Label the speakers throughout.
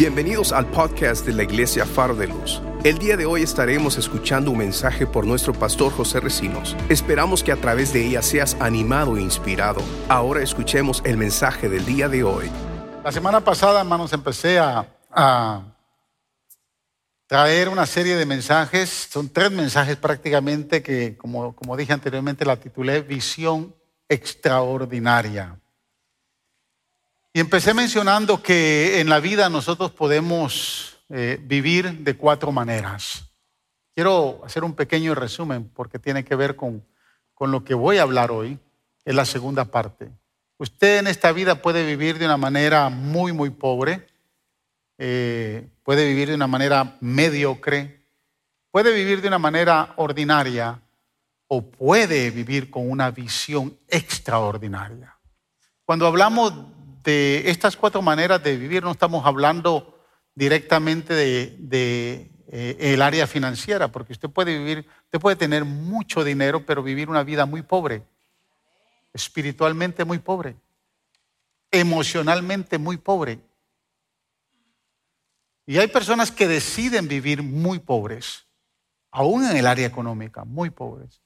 Speaker 1: Bienvenidos al podcast de la Iglesia Faro de Luz. El día de hoy estaremos escuchando un mensaje por nuestro pastor José Recinos. Esperamos que a través de ella seas animado e inspirado. Ahora escuchemos el mensaje del día de hoy.
Speaker 2: La semana pasada, hermanos, empecé a, a traer una serie de mensajes. Son tres mensajes prácticamente que, como, como dije anteriormente, la titulé Visión Extraordinaria. Y empecé mencionando que en la vida nosotros podemos eh, vivir de cuatro maneras. Quiero hacer un pequeño resumen porque tiene que ver con, con lo que voy a hablar hoy. Es la segunda parte. Usted en esta vida puede vivir de una manera muy, muy pobre, eh, puede vivir de una manera mediocre, puede vivir de una manera ordinaria o puede vivir con una visión extraordinaria. Cuando hablamos de estas cuatro maneras de vivir no estamos hablando directamente de, eh, el área financiera, porque usted puede vivir, usted puede tener mucho dinero, pero vivir una vida muy pobre, espiritualmente muy pobre, emocionalmente muy pobre. Y hay personas que deciden vivir muy pobres, aún en el área económica, muy pobres.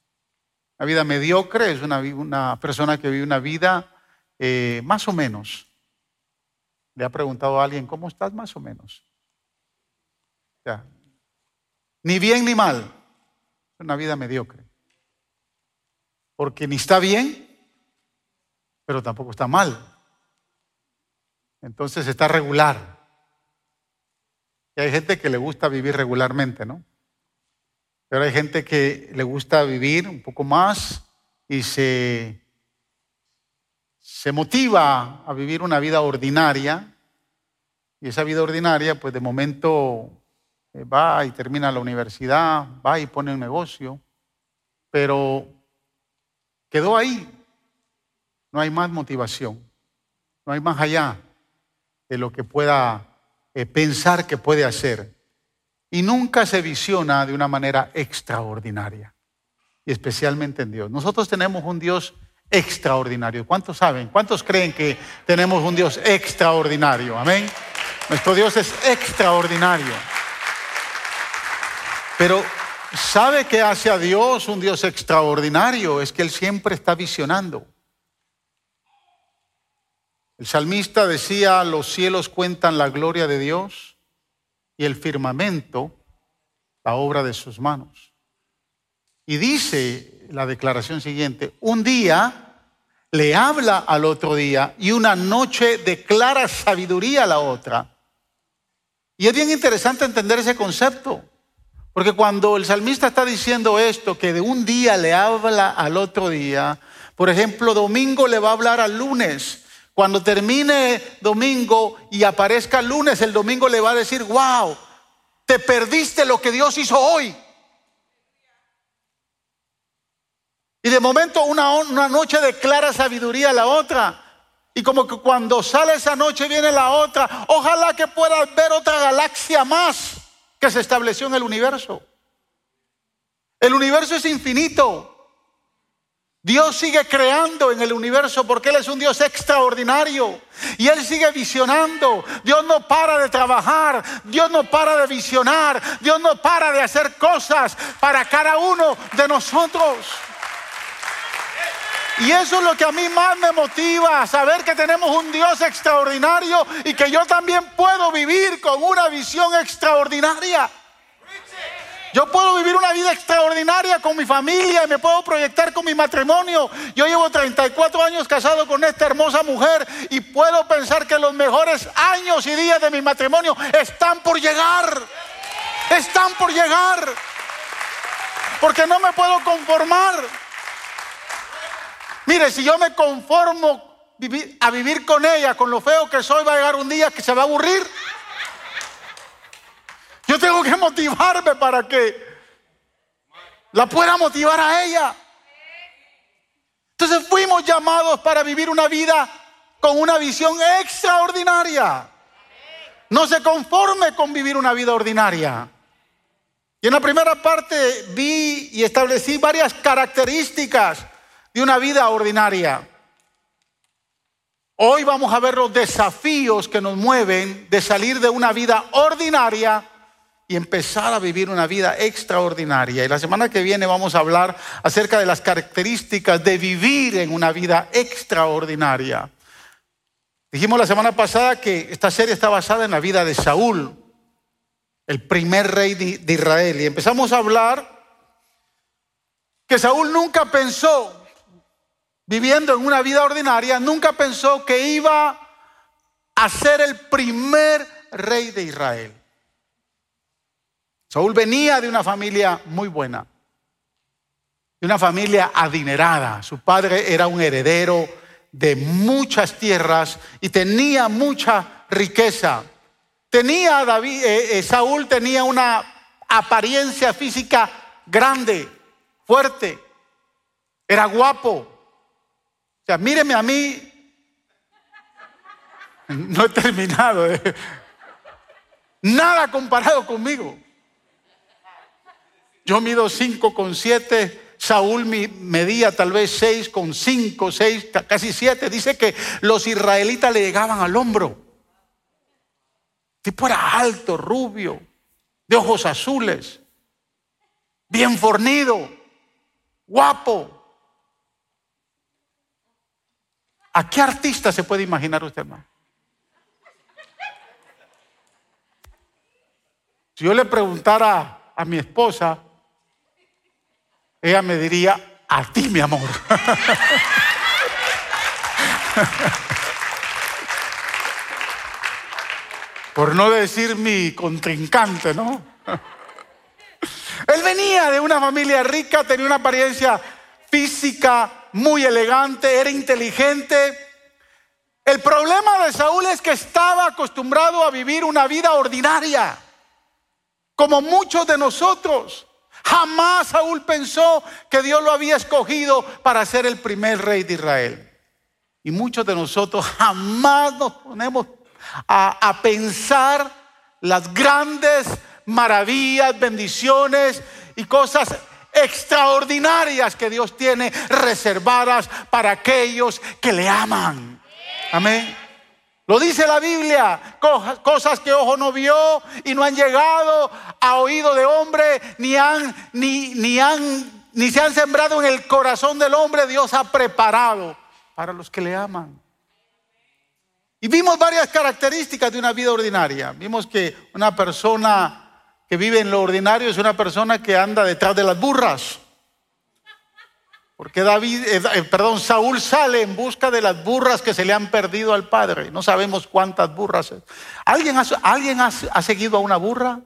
Speaker 2: Una vida mediocre es una, una persona que vive una vida eh, más o menos. Le ha preguntado a alguien, ¿cómo estás más o menos? ni bien ni mal. Una vida mediocre. Porque ni está bien, pero tampoco está mal. Entonces está regular. Y hay gente que le gusta vivir regularmente, ¿no? Pero hay gente que le gusta vivir un poco más y se se motiva a vivir una vida ordinaria y esa vida ordinaria pues de momento eh, va y termina la universidad, va y pone un negocio, pero quedó ahí. No hay más motivación, no hay más allá de lo que pueda eh, pensar que puede hacer. Y nunca se visiona de una manera extraordinaria, y especialmente en Dios. Nosotros tenemos un Dios extraordinario. ¿Cuántos saben? ¿Cuántos creen que tenemos un Dios extraordinario? Amén. Nuestro Dios es extraordinario. Pero ¿sabe qué hace a Dios un Dios extraordinario? Es que Él siempre está visionando. El salmista decía, los cielos cuentan la gloria de Dios y el firmamento la obra de sus manos. Y dice la declaración siguiente. Un día le habla al otro día y una noche declara sabiduría a la otra. Y es bien interesante entender ese concepto, porque cuando el salmista está diciendo esto, que de un día le habla al otro día, por ejemplo, domingo le va a hablar al lunes. Cuando termine domingo y aparezca lunes, el domingo le va a decir, wow, te perdiste lo que Dios hizo hoy. Y de momento una, una noche declara sabiduría a la otra. Y como que cuando sale esa noche viene la otra. Ojalá que puedas ver otra galaxia más que se estableció en el universo. El universo es infinito. Dios sigue creando en el universo porque Él es un Dios extraordinario y Él sigue visionando. Dios no para de trabajar, Dios no para de visionar, Dios no para de hacer cosas para cada uno de nosotros. Y eso es lo que a mí más me motiva, saber que tenemos un Dios extraordinario y que yo también puedo vivir con una visión extraordinaria. Yo puedo vivir una vida extraordinaria con mi familia y me puedo proyectar con mi matrimonio. Yo llevo 34 años casado con esta hermosa mujer y puedo pensar que los mejores años y días de mi matrimonio están por llegar. Están por llegar. Porque no me puedo conformar. Mire, si yo me conformo a vivir con ella, con lo feo que soy, va a llegar un día que se va a aburrir. Yo tengo que motivarme para que la pueda motivar a ella. Entonces fuimos llamados para vivir una vida con una visión extraordinaria. No se conforme con vivir una vida ordinaria. Y en la primera parte vi y establecí varias características de una vida ordinaria. Hoy vamos a ver los desafíos que nos mueven de salir de una vida ordinaria y empezar a vivir una vida extraordinaria. Y la semana que viene vamos a hablar acerca de las características de vivir en una vida extraordinaria. Dijimos la semana pasada que esta serie está basada en la vida de Saúl, el primer rey de Israel. Y empezamos a hablar que Saúl nunca pensó, viviendo en una vida ordinaria, nunca pensó que iba a ser el primer rey de Israel. Saúl venía de una familia muy buena, de una familia adinerada. Su padre era un heredero de muchas tierras y tenía mucha riqueza. Tenía David, eh, eh, Saúl tenía una apariencia física grande, fuerte, era guapo. O sea, míreme a mí, no he terminado. Eh. Nada comparado conmigo. Yo mido 5 con 7, Saúl medía tal vez 6 con 5, 6, casi 7. Dice que los israelitas le llegaban al hombro. tipo era alto, rubio, de ojos azules, bien fornido, guapo. ¿A qué artista se puede imaginar usted, hermano? Si yo le preguntara a mi esposa, ella me diría, a ti, mi amor. Por no decir mi contrincante, ¿no? Él venía de una familia rica, tenía una apariencia física muy elegante, era inteligente. El problema de Saúl es que estaba acostumbrado a vivir una vida ordinaria, como muchos de nosotros. Jamás Saúl pensó que Dios lo había escogido para ser el primer rey de Israel. Y muchos de nosotros jamás nos ponemos a, pensar las grandes maravillas, bendiciones y cosas extraordinarias que Dios tiene reservadas para aquellos que le aman. Amén. Lo dice la Biblia, cosas que ojo no vio y no han llegado a oído de hombre, ni han, ni, ni han, ni se han sembrado en el corazón del hombre, Dios ha preparado para los que le aman. Y vimos varias características de una vida ordinaria. Vimos que una persona que vive en lo ordinario es una persona que anda detrás de las burras. Porque David, eh, eh, perdón, Saúl sale en busca de las burras que se le han perdido al padre. No sabemos cuántas burras. ¿Alguien, ha, ¿alguien ha, seguido a una burra?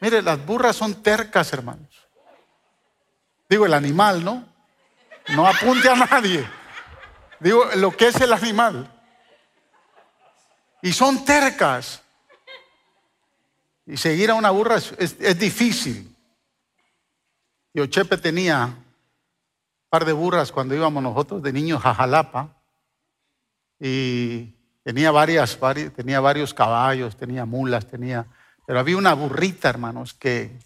Speaker 2: Mire, las burras son tercas, hermanos. Digo, el animal, ¿no? No apunte a nadie. Digo, lo que es el animal. Y son tercas. Y seguir a una burra es difícil. Y Ochepe tenía un par de burras cuando íbamos nosotros de niños a Jalapa. Y tenía varias, tenía varios caballos, tenía mulas, tenía. Pero había una burrita, hermanos, que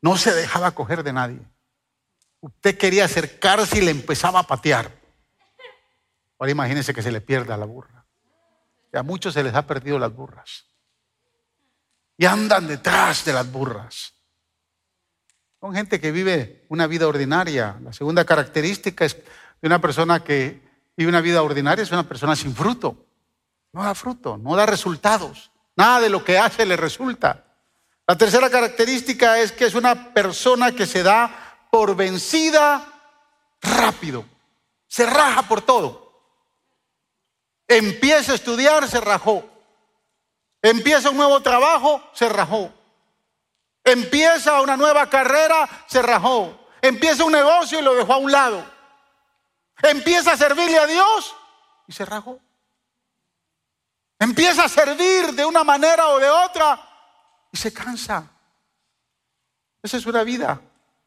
Speaker 2: no se dejaba coger de nadie. Usted quería acercarse y le empezaba a patear. Ahora imagínense que se le pierda la burra. a muchos se les ha perdido las burras. Y andan detrás de las burras. Son gente que vive una vida ordinaria. La segunda característica es de una persona que vive una vida ordinaria es una persona sin fruto. No da fruto, no da resultados. Nada de lo que hace le resulta. La tercera característica es que es una persona que se da por vencida rápido. Se raja por todo. Empieza a estudiar, se rajó. Empieza un nuevo trabajo, se rajó. Empieza una nueva carrera, se rajó. Empieza un negocio y lo dejó a un lado. Empieza a servirle a Dios y se rajó. Empieza a servir de una manera o de otra y se cansa. Esa es una vida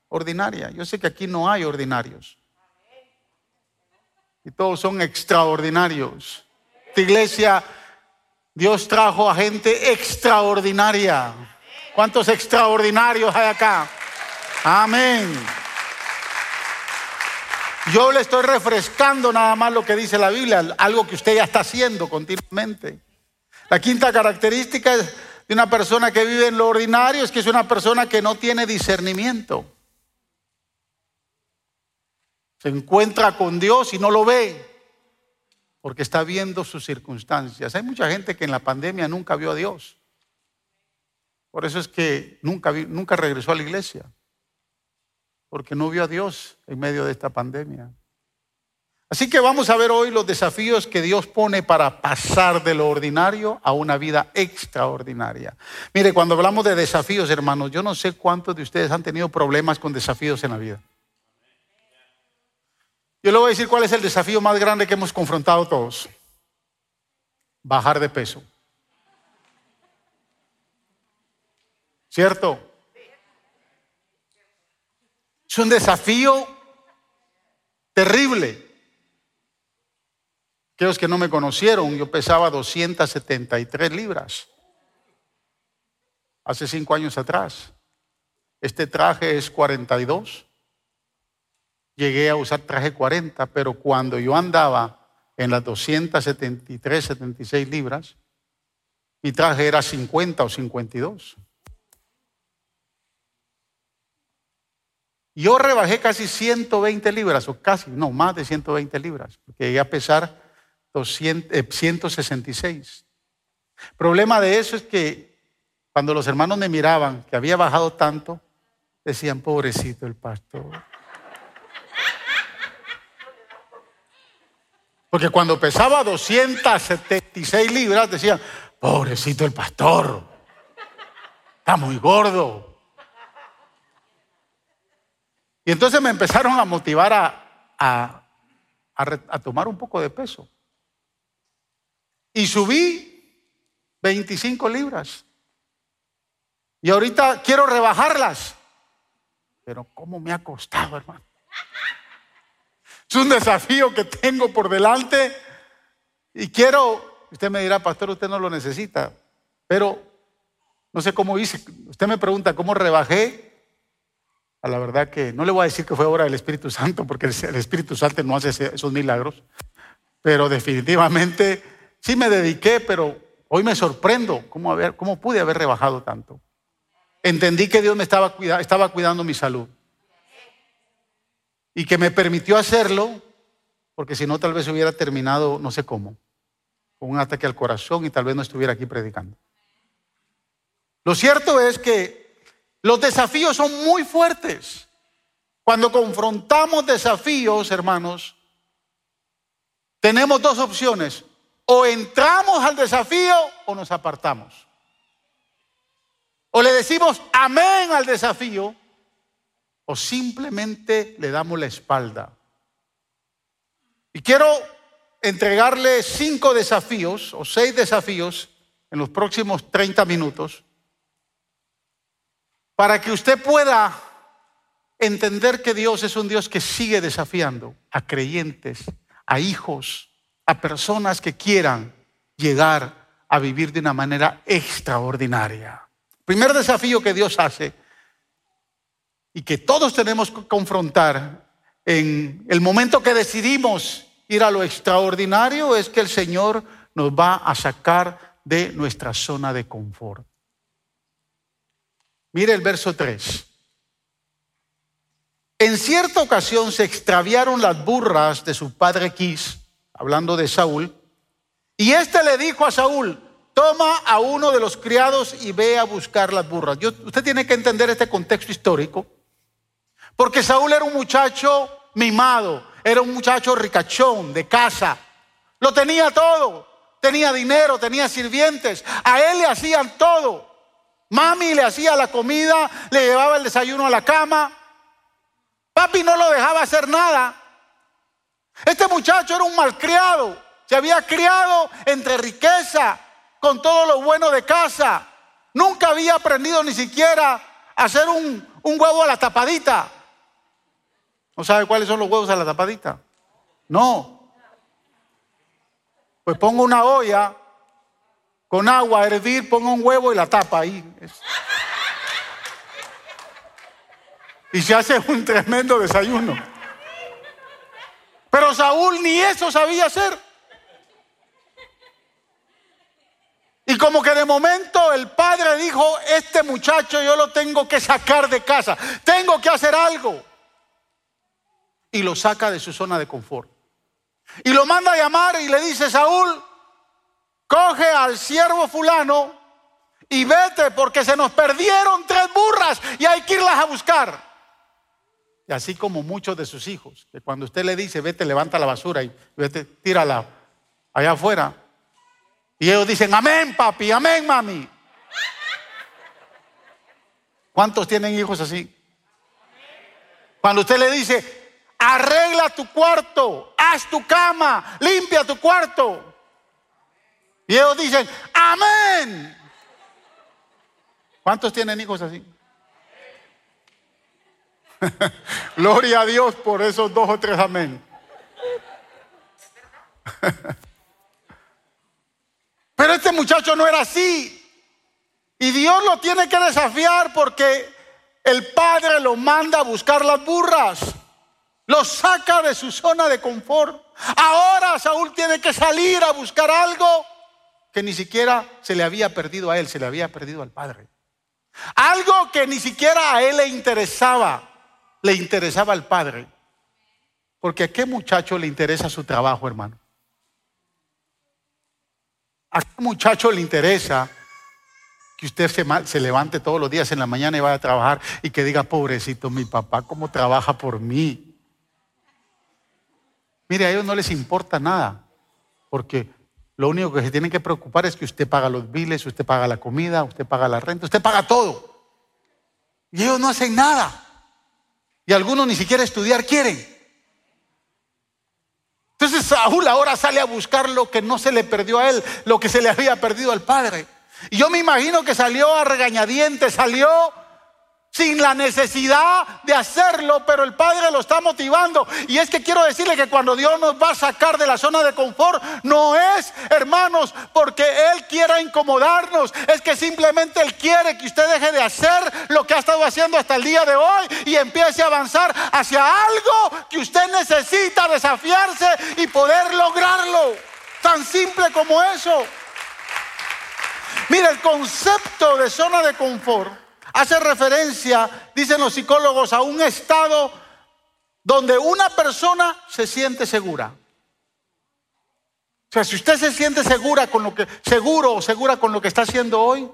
Speaker 2: ordinaria. Yo sé que aquí no hay ordinarios. Y todos son extraordinarios. Esta iglesia, Dios trajo a gente extraordinaria. ¿Cuántos extraordinarios hay acá? Amén. Yo le estoy refrescando nada más lo que dice la Biblia, algo que usted ya está haciendo continuamente. La quinta característica de una persona que vive en lo ordinario es que es una persona que no tiene discernimiento. Se encuentra con Dios y no lo ve porque está viendo sus circunstancias. Hay mucha gente que en la pandemia nunca vio a Dios. Por eso es que nunca, nunca regresó a la iglesia, porque no vio a Dios en medio de esta pandemia. Así que vamos a ver hoy los desafíos que Dios pone para pasar de lo ordinario a una vida extraordinaria. Mire, cuando hablamos de desafíos, hermanos, yo no sé cuántos de ustedes han tenido problemas con desafíos en la vida. Yo le voy a decir cuál es el desafío más grande que hemos confrontado todos. Bajar de peso. ¿Cierto? Es un desafío terrible. Aquellos que no me conocieron, yo pesaba 273 libras hace cinco años atrás. Este traje es 42. Llegué a usar traje 40, pero cuando yo andaba en las 273, 76 libras, mi traje era 50 o 52. Yo rebajé casi 120 libras, o casi, no, más de 120 libras, porque llegué a pesar 200, 166. El problema de eso es que cuando los hermanos me miraban que había bajado tanto, decían, pobrecito el pastor. Porque cuando pesaba 276 libras, decían, pobrecito el pastor, está muy gordo. Y entonces me empezaron a motivar a, a, tomar un poco de peso. Y subí 25 libras. Y ahorita quiero rebajarlas. Pero ¿cómo me ha costado, hermano? Es un desafío que tengo por delante. Y quiero, usted me dirá, pastor, usted no lo necesita. Pero no sé cómo hice. Usted me pregunta, ¿cómo rebajé? A la verdad que no le voy a decir que fue obra del Espíritu Santo, porque el Espíritu Santo no hace esos milagros, pero definitivamente sí me dediqué, pero hoy me sorprendo cómo, haber, cómo pude haber rebajado tanto. Entendí que Dios me estaba, estaba cuidando mi salud y que me permitió hacerlo, porque si no tal vez hubiera terminado no sé cómo, con un ataque al corazón y tal vez no estuviera aquí predicando. Lo cierto es que los desafíos son muy fuertes. Cuando confrontamos desafíos, hermanos, tenemos dos opciones. O entramos al desafío o nos apartamos. O le decimos amén al desafío o simplemente le damos la espalda. Y quiero entregarle cinco desafíos o seis desafíos en los próximos 30 minutos para que usted pueda entender que Dios es un Dios que sigue desafiando a creyentes, a hijos, a personas que quieran llegar a vivir de una manera extraordinaria. Primer desafío que Dios hace y que todos tenemos que confrontar en el momento que decidimos ir a lo extraordinario es que el Señor nos va a sacar de nuestra zona de confort. Mire el verso 3. En cierta ocasión se extraviaron las burras de su padre Quis, hablando de Saúl, y éste le dijo a Saúl, toma a uno de los criados y ve a buscar las burras. usted tiene que entender este contexto histórico, porque Saúl era un muchacho mimado, era un muchacho ricachón, de casa, lo tenía todo, tenía dinero, tenía sirvientes, a él le hacían todo. Mami le hacía la comida, le llevaba el desayuno a la cama. Papi no lo dejaba hacer nada. Este muchacho era un malcriado. Se había criado entre riqueza, con todo lo bueno de casa. Nunca había aprendido ni siquiera a hacer un, un huevo a la tapadita. ¿No sabe cuáles son los huevos a la tapadita? No. Pues pongo una olla con agua a hervir, ponga un huevo y la tapa ahí. Y se hace un tremendo desayuno. Pero Saúl ni eso sabía hacer. Y como que de momento el padre dijo, este muchacho yo lo tengo que sacar de casa, tengo que hacer algo. Y lo saca de su zona de confort. Y lo manda a llamar y le dice, Saúl, coge al siervo fulano y vete porque se nos perdieron tres burras y hay que irlas a buscar. Y así como muchos de sus hijos, que cuando usted le dice, vete, levanta la basura y vete, tírala allá afuera, y ellos dicen, amén, papi, amén, mami. ¿Cuántos tienen hijos así? Cuando usted le dice, arregla tu cuarto, haz tu cama, limpia tu cuarto. Y ellos dicen, amén. ¿Cuántos tienen hijos así? Gloria a Dios por esos dos o tres amén. Pero este muchacho no era así. Y Dios lo tiene que desafiar porque el padre lo manda a buscar las burras. Lo saca de su zona de confort. Ahora Saúl tiene que salir a buscar algo que ni siquiera se le había perdido a él, se le había perdido al padre. Algo que ni siquiera a él le interesaba, le interesaba al padre. Porque a qué muchacho le interesa su trabajo, hermano. ¿A qué muchacho le interesa que usted se, levante todos los días en la mañana y vaya a trabajar y que diga, pobrecito, mi papá, ¿cómo trabaja por mí? Mire, a ellos no les importa nada, porque lo único que se tienen que preocupar es que usted paga los biles, usted paga la comida, usted paga la renta, usted paga todo. Y ellos no hacen nada. Y algunos ni siquiera estudiar quieren. Entonces Saúl ahora sale a buscar lo que no se le perdió a él, lo que se le había perdido al padre. Y yo me imagino que salió a regañadientes, salió sin la necesidad de hacerlo, pero el Padre lo está motivando. Y es que quiero decirle que cuando Dios nos va a sacar de la zona de confort, no es, hermanos, porque Él quiera incomodarnos, es que simplemente Él quiere que usted deje de hacer lo que ha estado haciendo hasta el día de hoy y empiece a avanzar hacia algo que usted necesita desafiarse y poder lograrlo. Tan simple como eso. Mira, el concepto de zona de confort hace referencia, dicen los psicólogos, a un estado donde una persona se siente segura. O sea, si usted se siente segura con lo que, seguro o segura con lo que está haciendo hoy,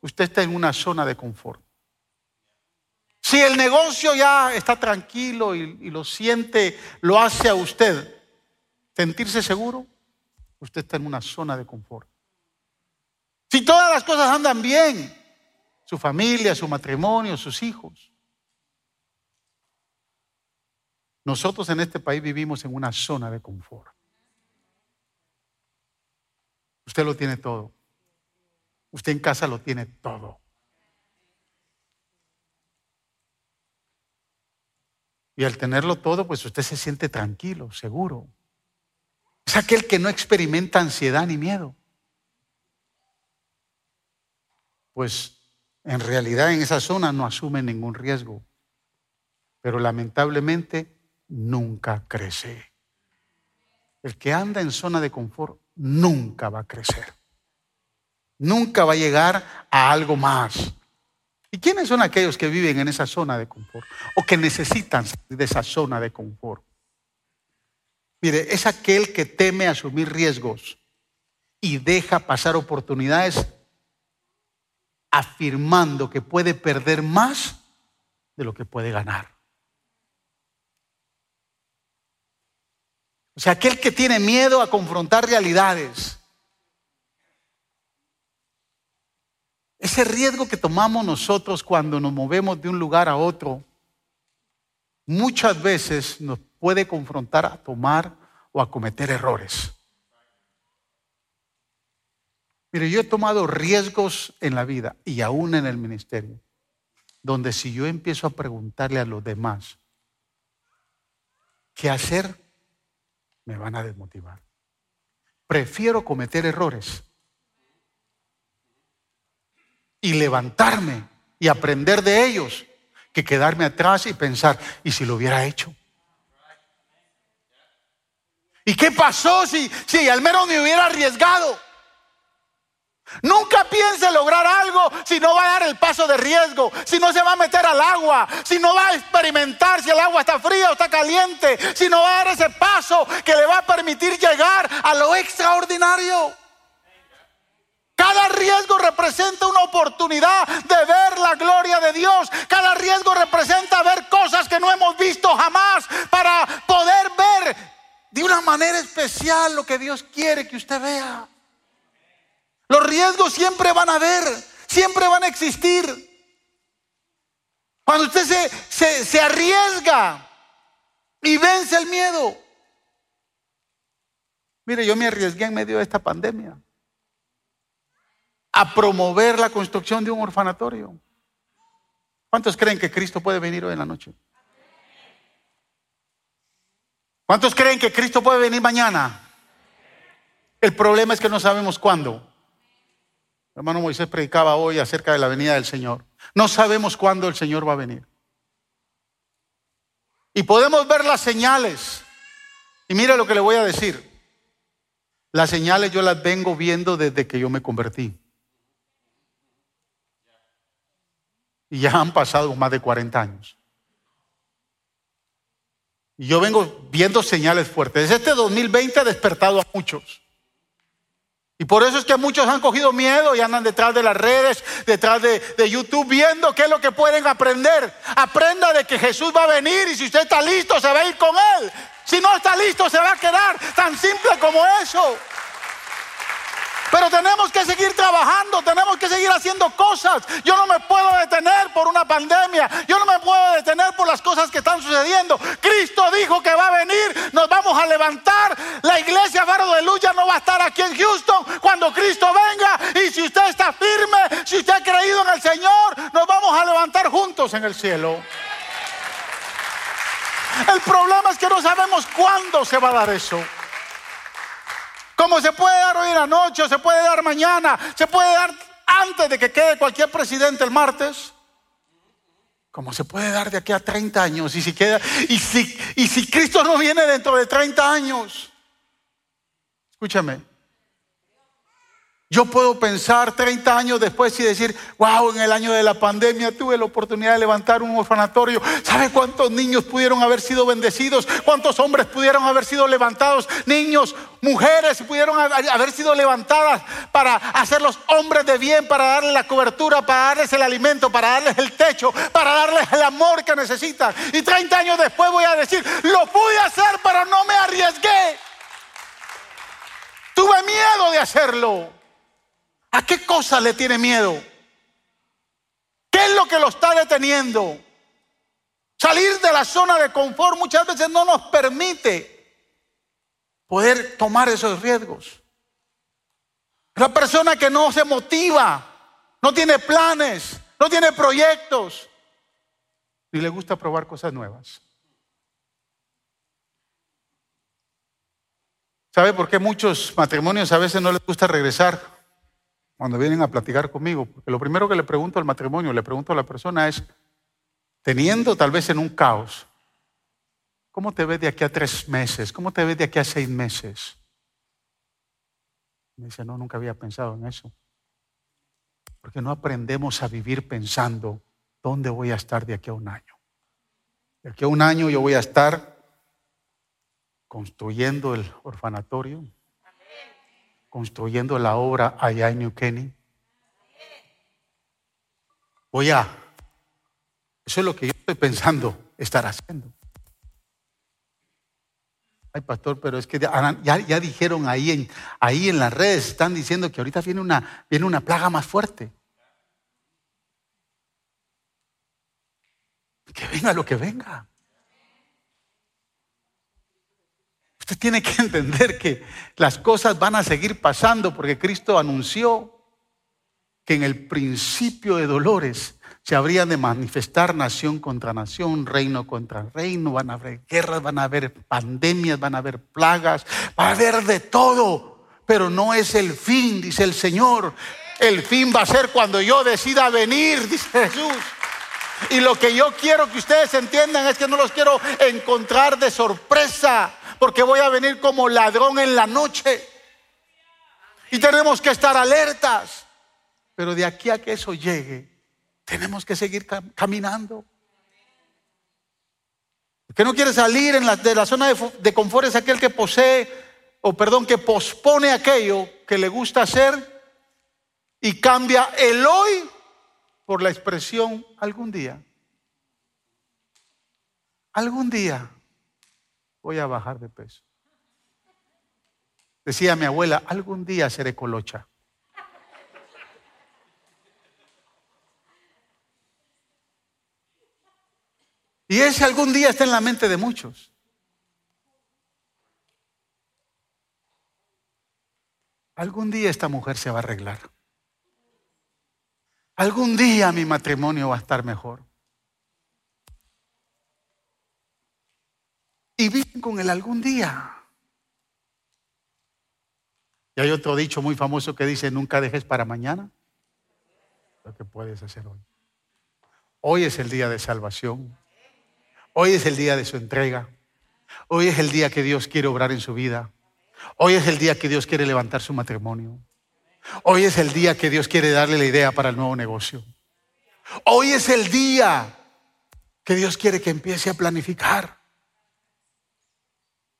Speaker 2: usted está en una zona de confort. Si el negocio ya está tranquilo y, y lo siente, lo hace a usted sentirse seguro, usted está en una zona de confort. Si todas las cosas andan bien, su familia, su matrimonio, sus hijos. Nosotros en este país vivimos en una zona de confort. Usted lo tiene todo. Usted en casa lo tiene todo. Y al tenerlo todo, pues usted se siente tranquilo, seguro. Es aquel que no experimenta ansiedad ni miedo. Pues en realidad en esa zona no asume ningún riesgo, pero lamentablemente nunca crece. El que anda en zona de confort nunca va a crecer. Nunca va a llegar a algo más. ¿Y quiénes son aquellos que viven en esa zona de confort o que necesitan de esa zona de confort? Mire, es aquel que teme asumir riesgos y deja pasar oportunidades afirmando que puede perder más de lo que puede ganar. O sea, aquel que tiene miedo a confrontar realidades. Ese riesgo que tomamos nosotros cuando nos movemos de un lugar a otro, muchas veces nos puede confrontar a tomar o a cometer errores. Mire, yo he tomado riesgos en la vida y aún en el ministerio, donde si yo empiezo a preguntarle a los demás qué hacer, me van a desmotivar. Prefiero cometer errores y levantarme y aprender de ellos que quedarme atrás y pensar, ¿y si lo hubiera hecho? ¿Y qué pasó si, si al menos me hubiera arriesgado? Nunca piense lograr algo si no va a dar el paso de riesgo, si no se va a meter al agua, si no va a experimentar si el agua está fría o está caliente, si no va a dar ese paso que le va a permitir llegar a lo extraordinario. Cada riesgo representa una oportunidad de ver la gloria de Dios. Cada riesgo representa ver cosas que no hemos visto jamás para poder ver de una manera especial lo que Dios quiere que usted vea. Los riesgos siempre van a haber, siempre van a existir. Cuando usted se, se, arriesga y vence el miedo. Mire, yo me arriesgué en medio de esta pandemia a promover la construcción de un orfanatorio. ¿Cuántos creen que Cristo puede venir hoy en la noche? ¿Cuántos creen que Cristo puede venir mañana? El problema es que no sabemos cuándo hermano Moisés predicaba hoy acerca de la venida del Señor. No sabemos cuándo el Señor va a venir. Y podemos ver las señales. Y mire lo que le voy a decir. Las señales yo las vengo viendo desde que yo me convertí. Y ya han pasado más de 40 años. Y yo vengo viendo señales fuertes. Este 2020 ha despertado a muchos. Y por eso es que muchos han cogido miedo y andan detrás de las redes, detrás de, YouTube, viendo qué es lo que pueden aprender. Aprenda de que Jesús va a venir y si usted está listo, se va a ir con Él. Si no está listo, se va a quedar. Tan simple como eso. Pero tenemos que seguir trabajando, tenemos que seguir haciendo cosas. Yo no me puedo detener por una pandemia, yo no me puedo detener por las cosas que están sucediendo. Cristo dijo que va a venir, nos vamos a levantar. La iglesia Faro de Luz no va a estar aquí en Houston cuando Cristo venga. Y si usted está firme, si usted ha creído en el Señor, nos vamos a levantar juntos en el cielo. El problema es que no sabemos cuándo se va a dar eso. Como se puede dar hoy en la noche, se puede dar mañana, se puede dar antes de que quede cualquier presidente el martes. Como se puede dar de aquí a 30 años. Y si, queda, y si, y si Cristo no viene dentro de 30 años. Escúchame. Yo puedo pensar 30 años después y decir, wow, en el año de la pandemia tuve la oportunidad de levantar un orfanatorio. ¿Sabe cuántos niños pudieron haber sido bendecidos? ¿Cuántos hombres pudieron haber sido levantados? Niños, mujeres pudieron haber sido levantadas para hacerlos hombres de bien, para darles la cobertura, para darles el alimento, para darles el techo, para darles el amor que necesitan. Y 30 años después voy a decir, lo pude hacer, pero no me arriesgué. Tuve miedo de hacerlo. ¿A qué cosa le tiene miedo? ¿Qué es lo que lo está deteniendo? Salir de la zona de confort muchas veces no nos permite poder tomar esos riesgos. La persona que no se motiva, no tiene planes, no tiene proyectos, y le gusta probar cosas nuevas. ¿Sabe por qué muchos matrimonios a veces no les gusta regresar? Cuando vienen a platicar conmigo, porque lo primero que le pregunto al matrimonio, le pregunto a la persona es, teniendo tal vez en un caos, ¿cómo te ves de aquí a tres meses? ¿Cómo te ves de aquí a seis meses? Me dice, no, nunca había pensado en eso. Porque no aprendemos a vivir pensando, ¿dónde voy a estar de aquí a un año? De aquí a un año yo voy a estar construyendo el orfanatorio, construyendo la obra allá en New Kenny. Voy a, eso es lo que yo estoy pensando estar haciendo. Ay, pastor, pero es que ya, ya, dijeron ahí en, ahí en las redes, están diciendo que ahorita viene una, viene una plaga más fuerte. Que venga lo que venga. Usted tiene que entender que las cosas van a seguir pasando porque Cristo anunció que en el principio de dolores se habrían de manifestar nación contra nación, reino contra reino, van a haber guerras, van a haber pandemias, van a haber plagas, va a haber de todo, pero no es el fin, dice el Señor. El fin va a ser cuando yo decida venir, dice Jesús. Y lo que yo quiero que ustedes entiendan es que no los quiero encontrar de sorpresa porque voy a venir como ladrón en la noche. Y tenemos que estar alertas. Pero de aquí a que eso llegue, tenemos que seguir caminando. Que no quiere salir en la, de la zona de, de confort es aquel que posee, o perdón, que pospone aquello que le gusta hacer y cambia el hoy por la expresión algún día. Algún día voy a bajar de peso. Decía mi abuela, algún día seré colocha. Y ese algún día está en la mente de muchos. Algún día esta mujer se va a arreglar. Algún día mi matrimonio va a estar mejor. Y viven con él algún día. Y hay otro dicho muy famoso que dice, nunca dejes para mañana lo que puedes hacer hoy. Hoy es el día de salvación. Hoy es el día de su entrega. Hoy es el día que Dios quiere obrar en su vida. Hoy es el día que Dios quiere levantar su matrimonio. Hoy es el día que Dios quiere darle la idea para el nuevo negocio. Hoy es el día que Dios quiere que empiece a planificar.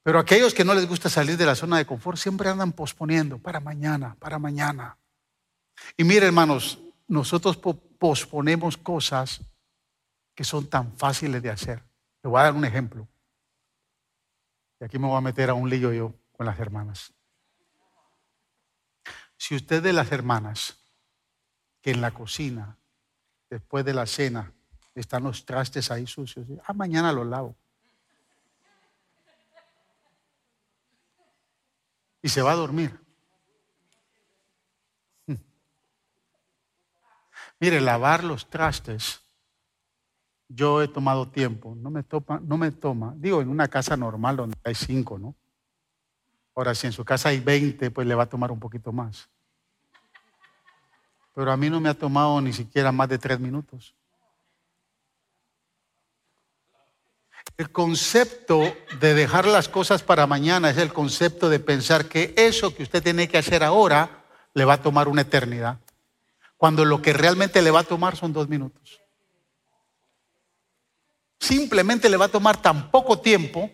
Speaker 2: Pero aquellos que no les gusta salir de la zona de confort siempre andan posponiendo para mañana, para mañana. Y mire, hermanos, nosotros posponemos cosas que son tan fáciles de hacer. Le voy a dar un ejemplo. Y aquí me voy a meter a un lío yo con las hermanas. Si usted de las hermanas que en la cocina, después de la cena, están los trastes ahí sucios, ah, mañana los lavo. Y se va a dormir. Mire, lavar los trastes, yo he tomado tiempo, no me, toma, no me toma, digo, en una casa normal donde hay cinco, ¿no? Ahora, si en su casa hay 20, pues le va a tomar un poquito más. Pero a mí no me ha tomado ni siquiera más de tres minutos. El concepto de dejar las cosas para mañana es el concepto de pensar que eso que usted tiene que hacer ahora le va a tomar una eternidad, cuando lo que realmente le va a tomar son dos minutos. Simplemente le va a tomar tan poco tiempo.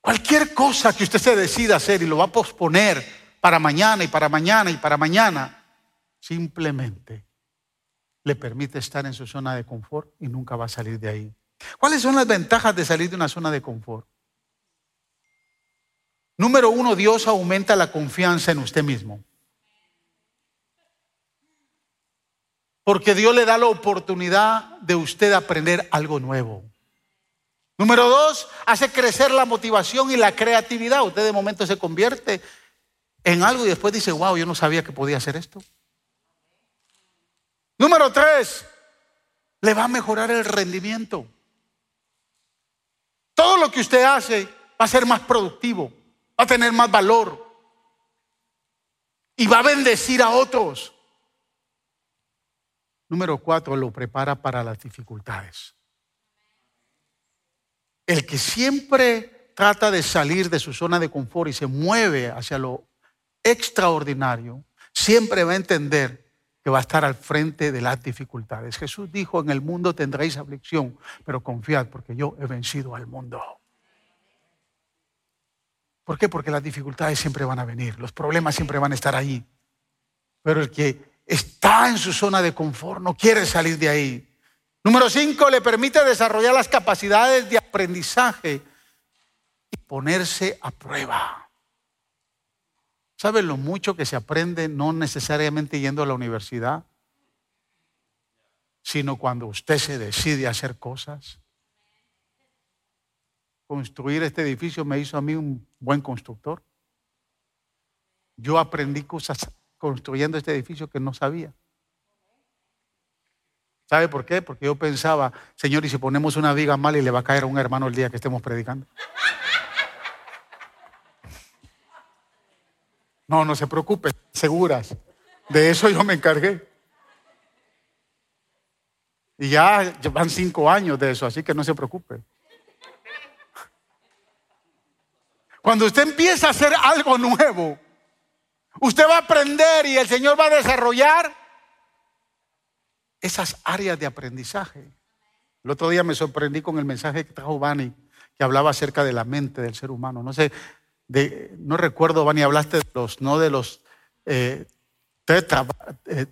Speaker 2: Cualquier cosa que usted se decida hacer y lo va a posponer para mañana y para mañana y para mañana, simplemente le permite estar en su zona de confort y nunca va a salir de ahí. ¿Cuáles son las ventajas de salir de una zona de confort? Número uno, Dios aumenta la confianza en usted mismo. Porque Dios le da la oportunidad de usted aprender algo nuevo. Número dos, hace crecer la motivación y la creatividad. Usted de momento se convierte en algo y después dice, wow, yo no sabía que podía hacer esto. Número tres, le va a mejorar el rendimiento. Todo lo que usted hace va a ser más productivo, va a tener más valor y va a bendecir a otros. Número cuatro, lo prepara para las dificultades. El que siempre trata de salir de su zona de confort y se mueve hacia lo extraordinario, siempre va a entender que va a estar al frente de las dificultades. Jesús dijo, en el mundo tendréis aflicción, pero confiad porque yo he vencido al mundo. ¿Por qué? Porque las dificultades siempre van a venir, los problemas siempre van a estar ahí. Pero el que está en su zona de confort no quiere salir de ahí. Número cinco, le permite desarrollar las capacidades de aprendizaje y ponerse a prueba. ¿Sabe lo mucho que se aprende no necesariamente yendo a la universidad? Sino cuando usted se decide a hacer cosas. Construir este edificio me hizo a mí un buen constructor. Yo aprendí cosas construyendo este edificio que no sabía. ¿Sabe por qué? Porque yo pensaba, Señor, ¿y si ponemos una viga mal y le va a caer a un hermano el día que estemos predicando? No, no se preocupe, seguras. De eso yo me encargué. Y ya van cinco años de eso, así que no se preocupe. Cuando usted empieza a hacer algo nuevo, usted va a aprender y el Señor va a desarrollar esas áreas de aprendizaje. El otro día me sorprendí con el mensaje que trajo Bani, que hablaba acerca de la mente del ser humano. No sé, no recuerdo, Bani, hablaste de los, no de los eh, eh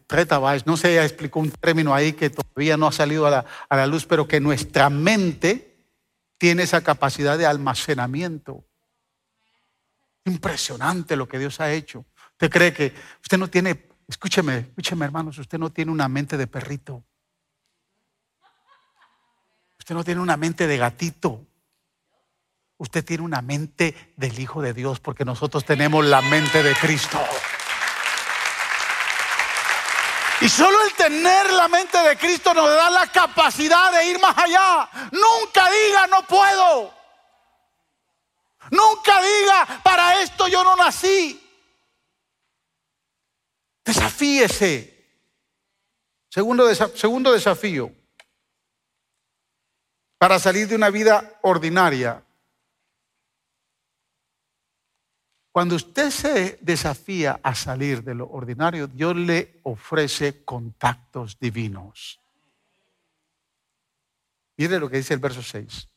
Speaker 2: no sé, explicó un término ahí que todavía no ha salido a la, a la luz, pero que nuestra mente tiene esa capacidad de almacenamiento. Impresionante lo que Dios ha hecho. Usted cree que usted no tiene, escúcheme, escúcheme hermanos, usted no tiene una mente de perrito. Usted no tiene una mente de gatito. Usted tiene una mente del Hijo de Dios porque nosotros tenemos la mente de Cristo. Y solo el tener la mente de Cristo nos da la capacidad de ir más allá. Nunca diga no puedo. Nunca diga para esto yo no nací. Desafíese. Segundo, segundo desafío para salir de una vida ordinaria. Cuando usted se desafía a salir de lo ordinario, Dios le ofrece contactos divinos. Mire lo que dice el verso 6.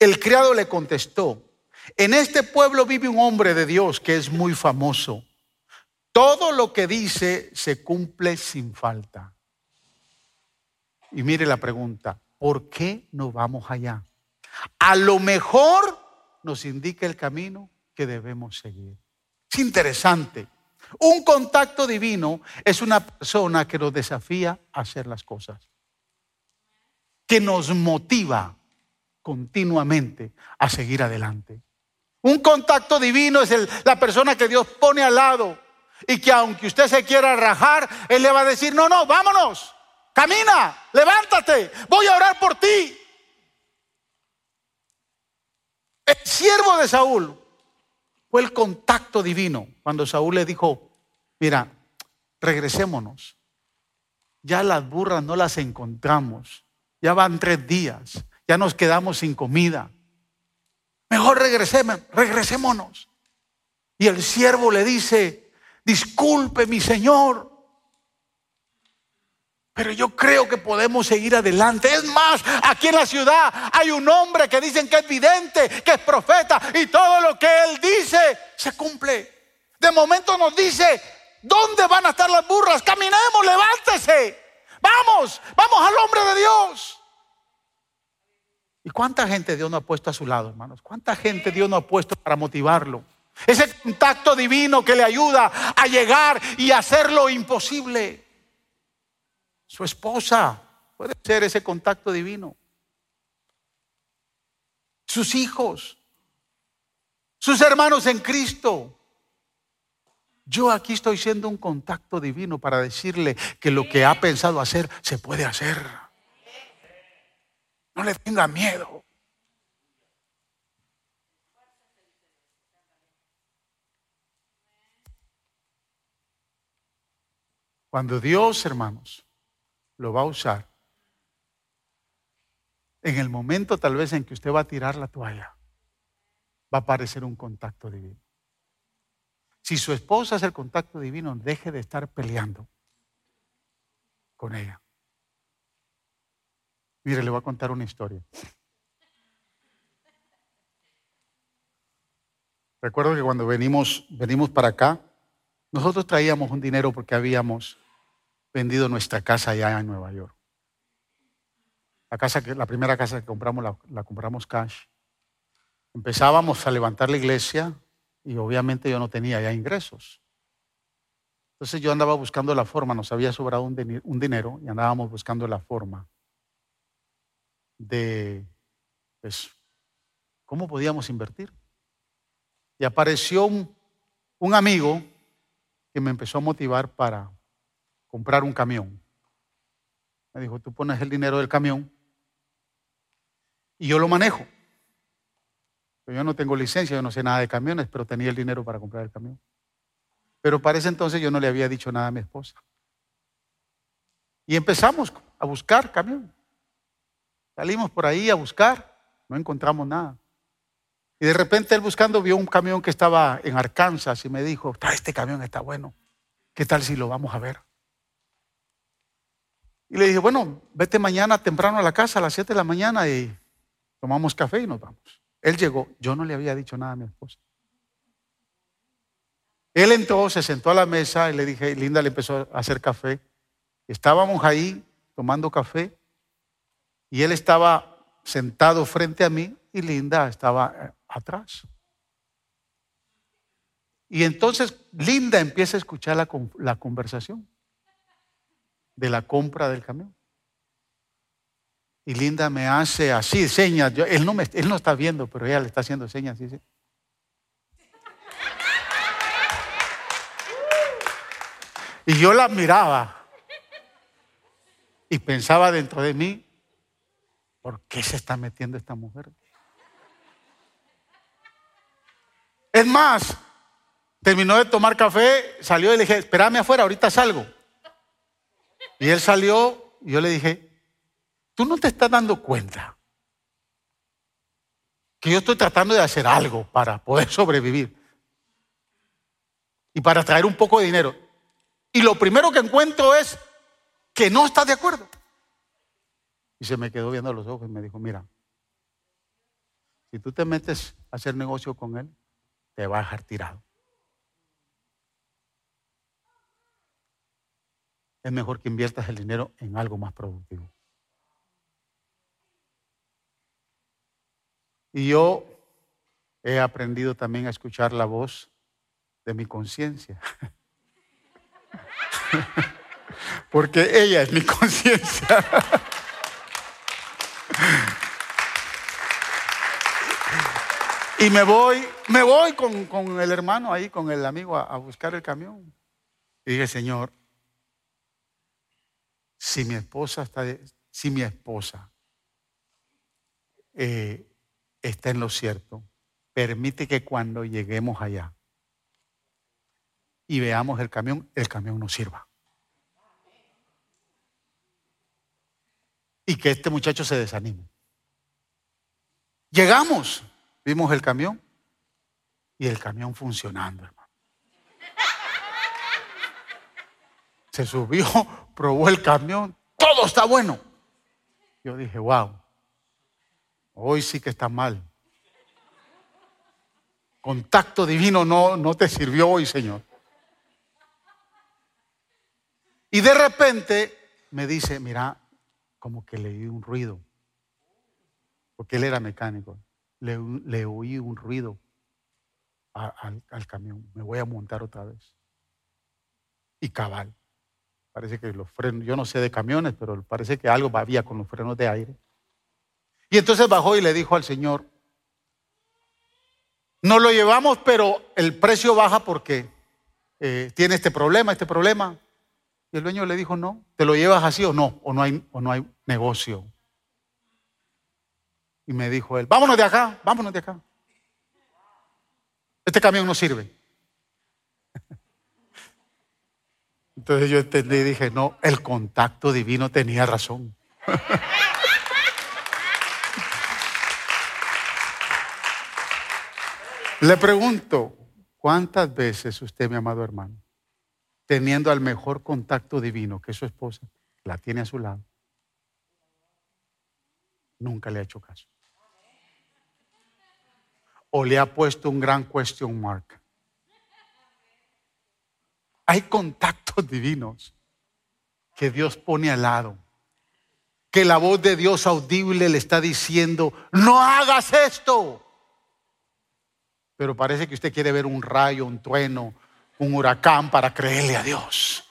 Speaker 2: El criado le contestó, en este pueblo vive un hombre de Dios que es muy famoso. Todo lo que dice se cumple sin falta. Y mire la pregunta, ¿por qué no vamos allá? A lo mejor nos indica el camino que debemos seguir. Es interesante. Un contacto divino es una persona que nos desafía a hacer las cosas, que nos motiva continuamente a seguir adelante. Un contacto divino es la persona que Dios pone al lado y que aunque usted se quiera rajar, Él le va a decir, no, no, vámonos, Camina, levántate, voy a orar por ti. El siervo de Saúl fue el contacto divino cuando Saúl le dijo, mira, regresémonos. Ya las burras no las encontramos. Ya van tres días. Ya nos quedamos sin comida. Mejor regresemos, regresémonos. Y el siervo le dice, disculpe mi señor, pero yo creo que podemos seguir adelante. Es más, aquí en la ciudad hay un hombre que dicen que es vidente, que es profeta, y todo lo que él dice se cumple. De momento nos dice, ¿dónde van a estar las burras? Caminemos, levántese. Vamos, vamos al hombre de Dios. ¿Y cuánta gente Dios no ha puesto a su lado, hermanos? ¿Cuánta gente Dios no ha puesto para motivarlo? Ese contacto divino que le ayuda a llegar y hacer lo imposible. Su esposa puede ser ese contacto divino. Sus hijos, sus hermanos en Cristo. Yo aquí estoy siendo un contacto divino para decirle que lo que ha pensado hacer se puede hacer. No le tenga miedo. Cuando Dios, hermanos, lo va a usar en el momento tal vez en que usted va a tirar la toalla, va a aparecer un contacto divino. Si su esposa es el contacto divino, deje de estar peleando con ella. Mire, le voy a contar una historia. Recuerdo que cuando venimos, venimos para acá, nosotros traíamos un dinero porque habíamos vendido nuestra casa allá en Nueva York. La, casa la primera casa que compramos la, compramos cash. Empezábamos a levantar la iglesia y obviamente yo no tenía ya ingresos. Entonces yo andaba buscando la forma, nos había sobrado un, dinero y andábamos buscando la forma de, pues, cómo podíamos invertir. Y apareció un amigo que me empezó a motivar para comprar un camión. Me dijo, tú pones el dinero del camión y yo lo manejo. yo no tengo licencia, yo no sé nada de camiones, pero tenía el dinero para comprar el camión. Pero para ese entonces yo no le había dicho nada a mi esposa. Y empezamos a buscar camión. Salimos por ahí a buscar, no encontramos nada. Y de repente él buscando vio un camión que estaba en Arkansas y me dijo, este camión está bueno, ¿qué tal si lo vamos a ver? Y le dije, bueno, vete mañana temprano a la casa a las 7 de la mañana y tomamos café y nos vamos. Él llegó, yo no le había dicho nada a mi esposa. Él entró, se sentó a la mesa y le dije, Linda le empezó a hacer café. Estábamos ahí tomando café y él estaba sentado frente a mí y Linda estaba eh, atrás. Y entonces Linda empieza a escuchar la, la conversación de la compra del camión. Y Linda me hace así, señas. él, no me, él no está viendo, pero ella le está haciendo señas. Y yo la miraba y pensaba dentro de mí, ¿por qué se está metiendo esta mujer? Es más, terminó de tomar café, salió y le dije, espérame afuera, ahorita salgo. Y él salió y yo le dije, tú no te estás dando cuenta que yo estoy tratando de hacer algo para poder sobrevivir y para traer un poco de dinero. Y lo primero que encuentro es que no estás de acuerdo. Y se me quedó viendo los ojos y me dijo, mira, si tú te metes a hacer negocio con él, te va a dejar tirado. Es mejor que inviertas el dinero en algo más productivo. Y yo he aprendido también a escuchar la voz de mi conciencia. Porque ella es mi conciencia. y me voy, me voy con, el hermano ahí, con el amigo, a, a buscar el camión. Y dije, Señor, si mi esposa está, si mi esposa eh, está en lo cierto, permite que cuando lleguemos allá y veamos el camión, el camión nos sirva. Y que este muchacho se desanime. Llegamos, vimos el camión y el camión funcionando, hermano. Se subió, probó el camión, todo está bueno. Yo dije, wow, hoy sí que está mal. Contacto divino no, no te sirvió hoy, Señor. Y de repente me dice, mira, como que le oí un ruido, porque él era mecánico. Le, oí un ruido al camión. Me voy a montar otra vez. Y cabal. Parece que los frenos, yo no sé de camiones, pero parece que algo había con los frenos de aire. Y entonces bajó y le dijo al Señor, no lo llevamos, pero el precio baja porque eh, tiene este problema, este problema. Y el dueño le dijo, no, ¿te lo llevas así o no? O no hay, o no hay negocio. Y me dijo él, vámonos de acá, vámonos de acá. Este camión no sirve. Entonces yo entendí y dije, no, el contacto divino tenía razón. Le pregunto, ¿cuántas veces usted, mi amado hermano, teniendo al mejor contacto divino que su esposa, la tiene a su lado, nunca le ha hecho caso? ¿O le ha puesto un gran question mark? Hay contactos divinos que Dios pone al lado. Que la voz de Dios audible le está diciendo, no hagas esto. Pero parece que usted quiere ver un rayo, un trueno, un huracán para creerle a Dios.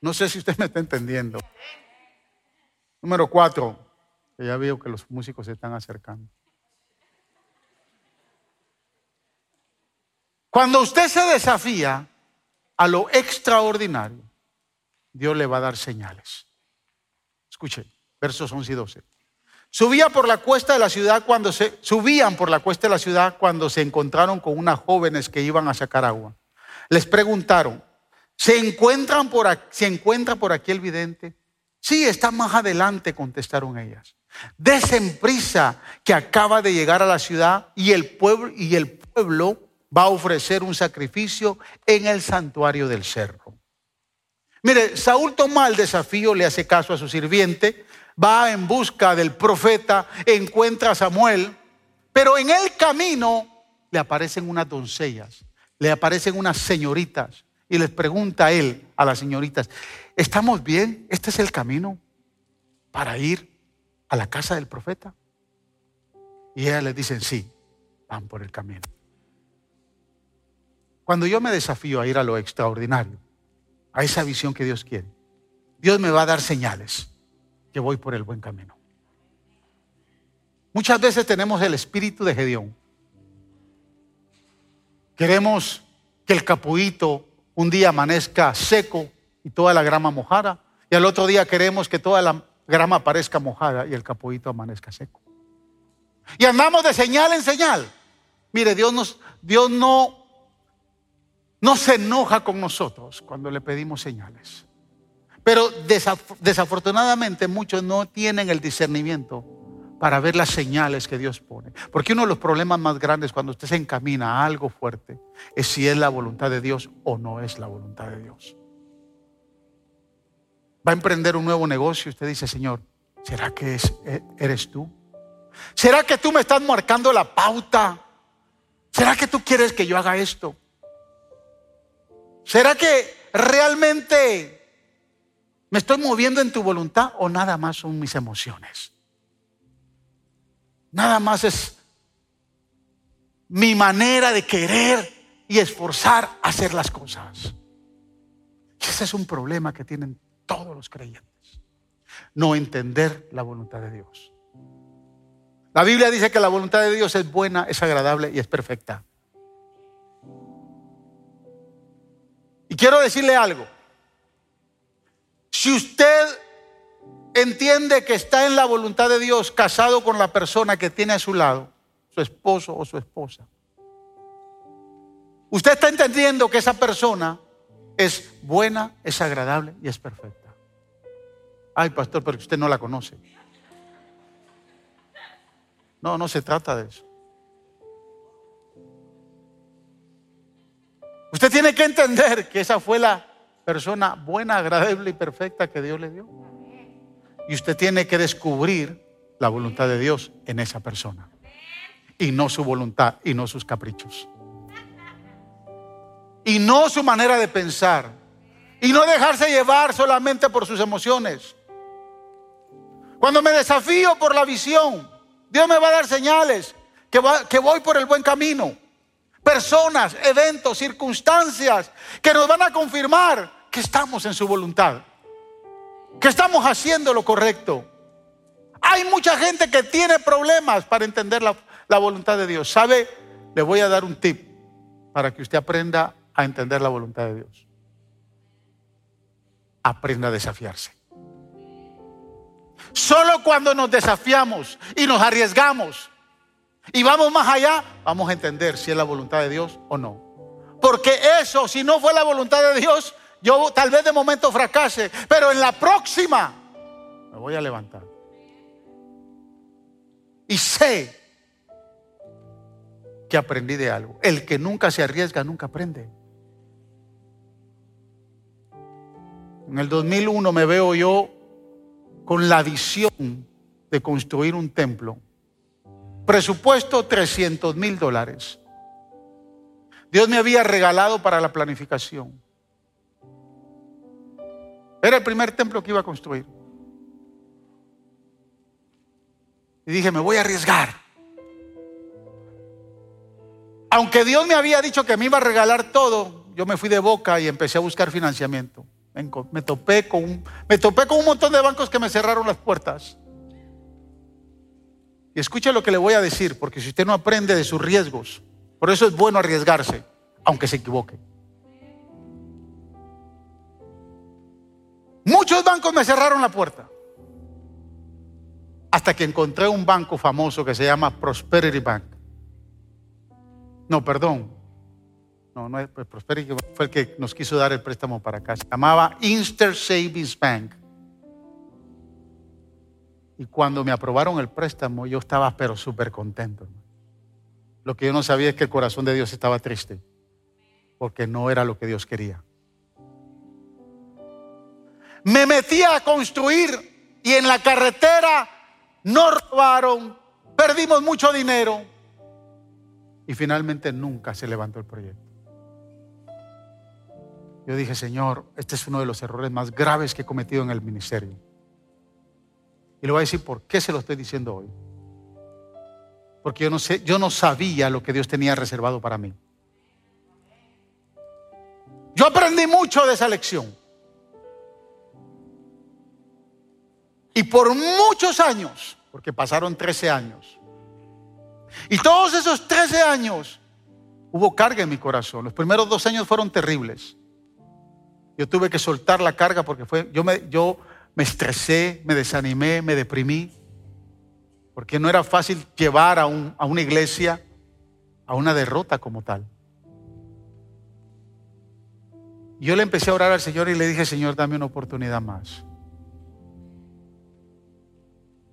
Speaker 2: No sé si usted me está entendiendo. Número cuatro, ya veo que los músicos se están acercando. Cuando usted se desafía, a lo extraordinario, Dios le va a dar señales. Escuche, versos 11 y 12. Subía por la cuesta de la ciudad cuando se subían por la cuesta de la ciudad cuando se encontraron con unas jóvenes que iban a sacar agua. Les preguntaron, ¿se encuentran por aquí, ¿se encuentra por aquí el vidente? Sí, está más adelante, contestaron ellas. Desen prisa que acaba de llegar a la ciudad y el pueblo, y el pueblo va a ofrecer un sacrificio en el santuario del cerro. Mire, Saúl toma el desafío, le hace caso a su sirviente, va en busca del profeta, encuentra a Samuel, pero en el camino le aparecen unas doncellas, le aparecen unas señoritas y les pregunta él, a las señoritas, ¿estamos bien? ¿Este es el camino para ir a la casa del profeta? Y ellas le dicen, sí, van por el camino. Cuando yo me desafío a ir a lo extraordinario, a esa visión que Dios quiere, Dios me va a dar señales que voy por el buen camino. Muchas veces tenemos el espíritu de Gedeón. Queremos que el capuito un día amanezca seco y toda la grama mojada, y al otro día queremos que toda la grama aparezca mojada y el capuito amanezca seco. Y andamos de señal en señal. Mire, Dios, nos, Dios no, no se enoja con nosotros cuando le pedimos señales. Pero desafortunadamente muchos no tienen el discernimiento para ver las señales que Dios pone. Porque uno de los problemas más grandes cuando usted se encamina a algo fuerte es si es la voluntad de Dios o no es la voluntad de Dios. Va a emprender un nuevo negocio y usted dice, Señor, ¿será que e, eres tú? ¿Será que tú me estás marcando la pauta? ¿Será que tú quieres que yo haga esto? ¿Será que realmente ¿Me estoy moviendo en tu voluntad o nada más son mis emociones? Nada más es mi manera de querer y esforzar a hacer las cosas. Y ese es un problema que tienen todos los creyentes. No entender la voluntad de Dios. La Biblia dice que la voluntad de Dios es buena, es agradable y es perfecta. Quiero decirle algo. Si usted entiende que está en la voluntad de Dios casado con la persona que tiene a su lado, su esposo o su esposa, usted está entendiendo que esa persona es buena, es agradable y es perfecta. Ay, pastor, pero usted no la conoce. No, no se trata de eso. Usted tiene que entender que esa fue la persona buena, agradable y perfecta que Dios le dio. Y usted tiene que descubrir la voluntad de Dios en esa persona. Y no su voluntad y no sus caprichos. Y no su manera de pensar. Y no dejarse llevar solamente por sus emociones. Cuando me desafío por la visión, Dios me va a dar señales que, que voy por el buen camino. Personas, eventos, circunstancias que nos van a confirmar que estamos en su voluntad, que estamos haciendo lo correcto. Hay mucha gente que tiene problemas para entender la, la voluntad de Dios. ¿Sabe? Le voy a dar un tip para que usted aprenda a entender la voluntad de Dios. Aprenda a desafiarse. Solo cuando nos desafiamos y nos arriesgamos y vamos más allá, vamos a entender si es la voluntad de Dios o no. Porque eso, si no fue la voluntad de Dios, yo tal vez de momento fracase, pero en la próxima me voy a levantar. Y sé que aprendí de algo. El que nunca se arriesga, nunca aprende. En el 2001 me veo yo con la visión de construir un templo. Presupuesto 300 mil dólares. Dios me había regalado para la planificación. Era el primer templo que iba a construir. Y dije, me voy a arriesgar. Aunque Dios me había dicho que me iba a regalar todo, yo me fui de boca y empecé a buscar financiamiento. Me topé con un, me topé con un montón de bancos que me cerraron las puertas. Y escuche lo que le voy a decir, porque si usted no aprende de sus riesgos, por eso es bueno arriesgarse, aunque se equivoque. Muchos bancos me cerraron la puerta. Hasta que encontré un banco famoso que se llama Prosperity Bank. No, perdón. No, no es Prosperity fue el que nos quiso dar el préstamo para acá. Se llamaba Inster Savings Bank. Y cuando me aprobaron el préstamo, yo estaba pero súper contento. Lo que yo no sabía es que el corazón de Dios estaba triste, porque no era lo que Dios quería. Me metí a construir y en la carretera nos robaron, perdimos mucho dinero y finalmente nunca se levantó el proyecto. Yo dije, Señor, este es uno de los errores más graves que he cometido en el ministerio. Y le voy a decir por qué se lo estoy diciendo hoy. Porque yo no sé, yo no sabía lo que Dios tenía reservado para mí. Yo aprendí mucho de esa lección. Y por muchos años, porque pasaron 13 años, y todos esos 13 años hubo carga en mi corazón. Los primeros dos años fueron terribles. Yo tuve que soltar la carga porque fue, yo me, yo me estresé, me desanimé, me deprimí, porque no era fácil llevar a, una iglesia a una derrota como tal. Yo le empecé a orar al Señor y le dije, Señor, dame una oportunidad más.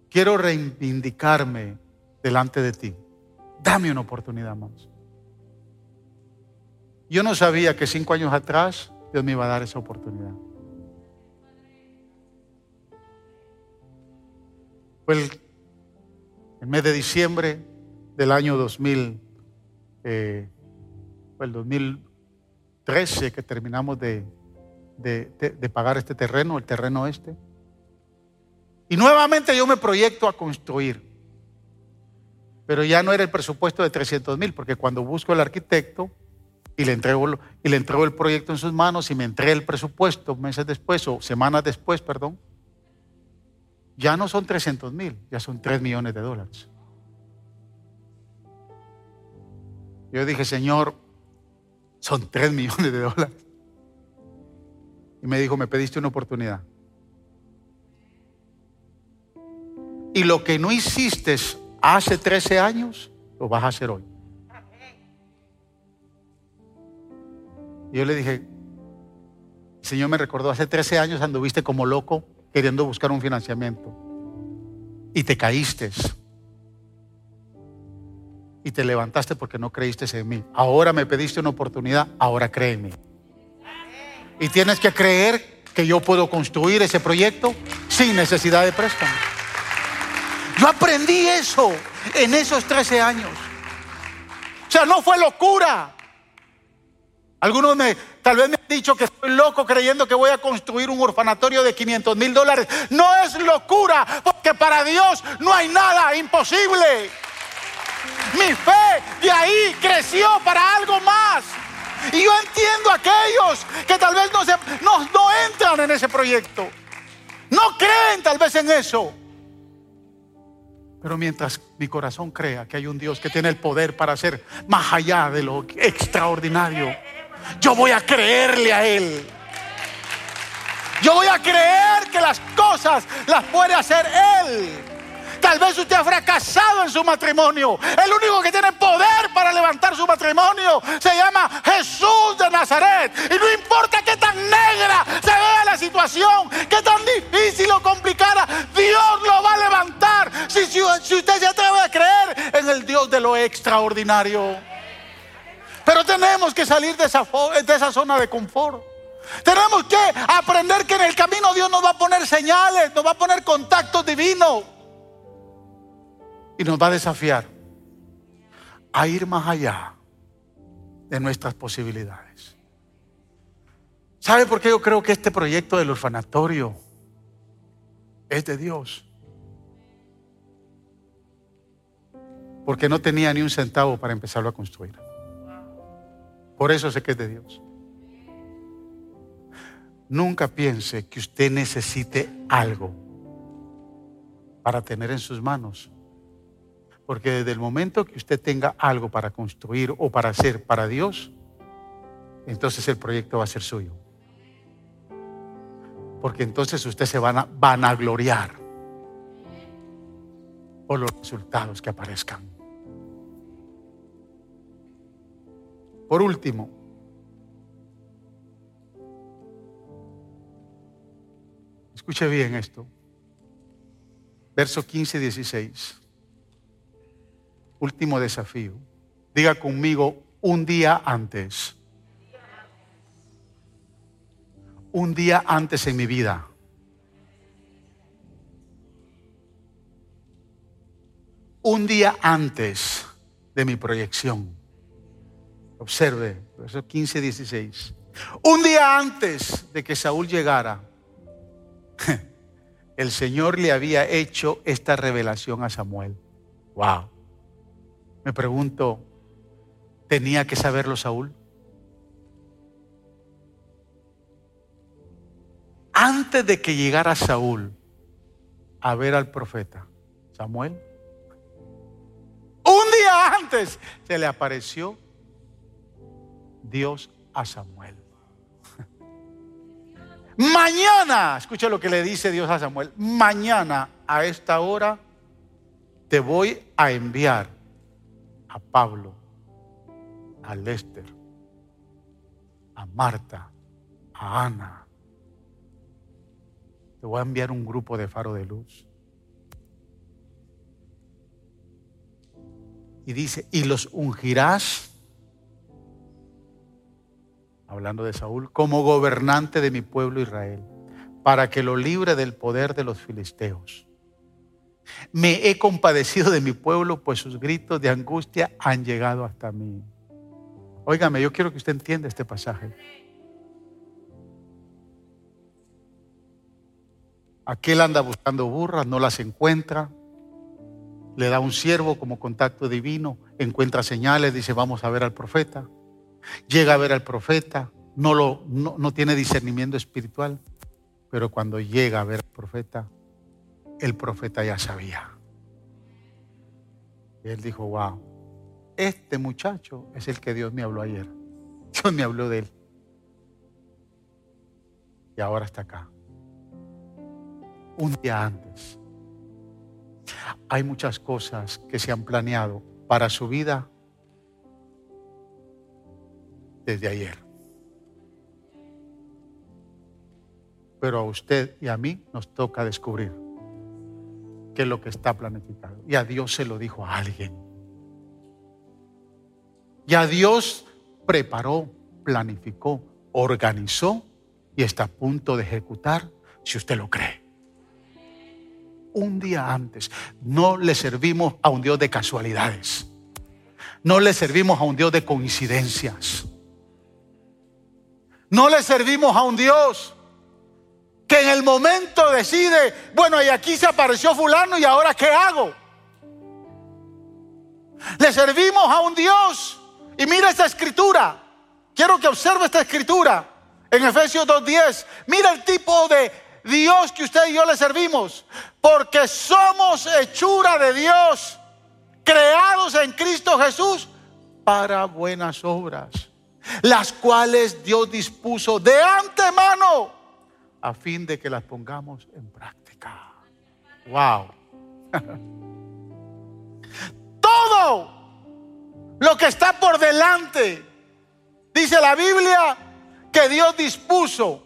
Speaker 2: Quiero reivindicarme delante de ti. Dame una oportunidad más. Yo no sabía que cinco años atrás Dios me iba a dar esa oportunidad. Fue el, mes de diciembre del año 2000, eh, fue el 2013 que terminamos de, pagar este terreno, el terreno este. Y nuevamente yo me proyecto a construir. Pero ya no era el presupuesto de 300 mil, porque cuando busco el arquitecto, y le entrego, y le entrego el proyecto en sus manos y me entregué el presupuesto meses después o semanas después, perdón, ya no son 300 mil, ya son 3 millones de dólares. Yo dije, Señor, son 3 millones de dólares. Y me dijo, me pediste una oportunidad. Y lo que no hiciste hace 13 años, lo vas a hacer hoy. Yo le dije, Señor me recordó, hace 13 años anduviste como loco queriendo buscar un financiamiento. Y te caíste. Y te levantaste porque no creíste en mí. Ahora me pediste una oportunidad, ahora mí. Y tienes que creer que yo puedo construir ese proyecto sin necesidad de préstamo. Yo aprendí eso en esos 13 años. O sea, no fue locura. Algunos me, tal vez me dicho que estoy loco creyendo que voy a construir un orfanatorio de 500 mil dólares. No es locura, porque para Dios no hay nada imposible. Mi fe de ahí creció para algo más. Y yo entiendo a aquellos que tal vez no, se, no, no entran en ese proyecto. No creen tal vez en eso. Pero mientras mi corazón crea que hay un Dios que tiene el poder para hacer más allá de lo extraordinario yo voy a creerle a Él. Yo voy a creer que las cosas las puede hacer Él. Tal vez usted ha fracasado en su matrimonio. El único que tiene poder para levantar su matrimonio se llama Jesús de Nazaret. Y no importa qué tan negra se vea la situación, qué tan difícil o complicada, Dios lo va a levantar. Si, si usted se atreve a creer en el Dios de lo extraordinario. Tenemos que salir de esa zona de confort. Tenemos que aprender que en el camino Dios nos va a poner señales, nos va a poner contactos divinos. Y nos va a desafiar a ir más allá de nuestras posibilidades. ¿Sabe por qué yo creo que este proyecto del orfanatorio es de Dios? Porque no tenía ni un centavo para empezarlo a construir. Por eso sé que es de Dios. Nunca piense que usted necesite algo para tener en sus manos. Porque desde el momento que usted tenga algo para construir o para hacer para Dios, entonces el proyecto va a ser suyo. Porque entonces usted se van a vanagloriar por los resultados que aparezcan. Por último, escuche bien esto. verso 15 y 16. Último desafío. Diga conmigo un día antes. Un día antes en mi vida. Un día antes de mi proyección. Observe, verso 15 y 16. Un día antes de que Saúl llegara, el Señor le había hecho esta revelación a Samuel. Wow. Me pregunto, ¿tenía que saberlo Saúl? Antes de que llegara Saúl a ver al profeta Samuel, un día antes se le apareció Dios a Samuel. Mañana, escucha lo que le dice Dios a Samuel, mañana a esta hora te voy a enviar a Pablo, a Lester, a Marta, a Ana. Te voy a enviar un grupo de faro de luz. Y dice, y los ungirás hablando de Saúl, como gobernante de mi pueblo Israel, para que lo libre del poder de los filisteos. Me he compadecido de mi pueblo, pues sus gritos de angustia han llegado hasta mí. Óigame, yo quiero que usted entienda este pasaje. Aquel anda buscando burras, no las encuentra. Le da un siervo como contacto divino, encuentra señales, dice, vamos a ver al profeta llega a ver al profeta, no, lo, no, tiene discernimiento espiritual, pero cuando llega a ver al profeta, el profeta ya sabía. Y él dijo, wow, este muchacho es el que Dios me habló ayer. Dios me habló de él. Y ahora está acá. Un día antes. Hay muchas cosas que se han planeado para su vida desde ayer. Pero a usted y a mí nos toca descubrir qué es lo que está planificado. Y a Dios se lo dijo a alguien. Y a Dios preparó, planificó, organizó y está a punto de ejecutar si usted lo cree. Un día antes, no le servimos a un Dios de casualidades. No le servimos a un Dios de coincidencias. No le servimos a un Dios que en el momento decide, bueno, y aquí se apareció fulano y ahora ¿qué hago? Le servimos a un Dios. Y mira esta escritura. Quiero que observe esta escritura en Efesios 2.10. Mira el tipo de Dios que usted y yo le servimos. Porque somos hechura de Dios, creados en Cristo Jesús para buenas obras las cuales Dios dispuso de antemano a fin de que las pongamos en práctica. Wow. Todo lo que está por delante, dice la Biblia, que Dios dispuso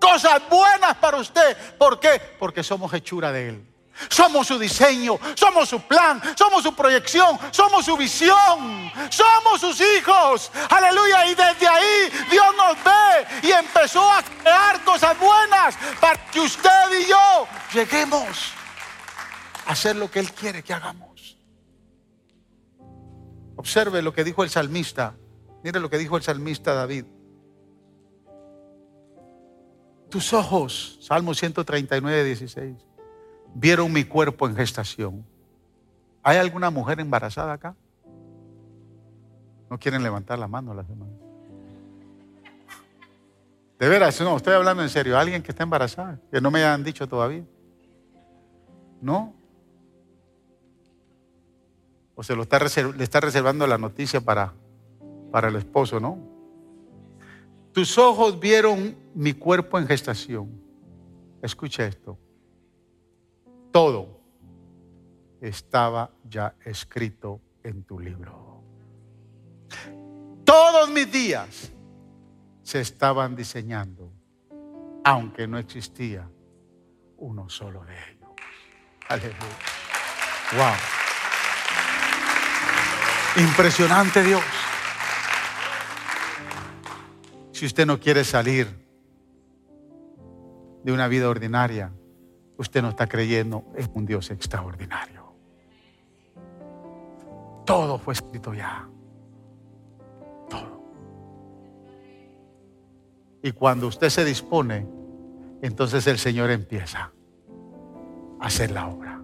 Speaker 2: cosas buenas para usted. ¿Por qué? Porque somos hechura de Él. Somos su diseño, somos su plan, somos su proyección, somos su visión, somos sus hijos. Aleluya. Y desde ahí Dios nos ve y empezó a crear cosas buenas para que usted y yo lleguemos a hacer lo que Él quiere que hagamos. Observe lo que dijo el salmista. Mire lo que dijo el salmista David. Tus ojos, Salmo 139, 16 vieron mi cuerpo en gestación. ¿Hay alguna mujer embarazada acá? No quieren levantar la mano las demás. De veras, no, estoy hablando en serio. ¿Alguien que está embarazada? Que no me hayan dicho todavía. ¿No? O se lo está le está reservando la noticia para, para el esposo, ¿no? Tus ojos vieron mi cuerpo en gestación. Escucha esto todo estaba ya escrito en tu libro. Todos mis días se estaban diseñando, aunque no existía uno solo de ellos. Aleluya. Wow. Impresionante Dios. Si usted no quiere salir de una vida ordinaria, usted no está creyendo en un Dios extraordinario. Todo fue escrito ya. Todo. Y cuando usted se dispone, entonces el Señor empieza a hacer la obra.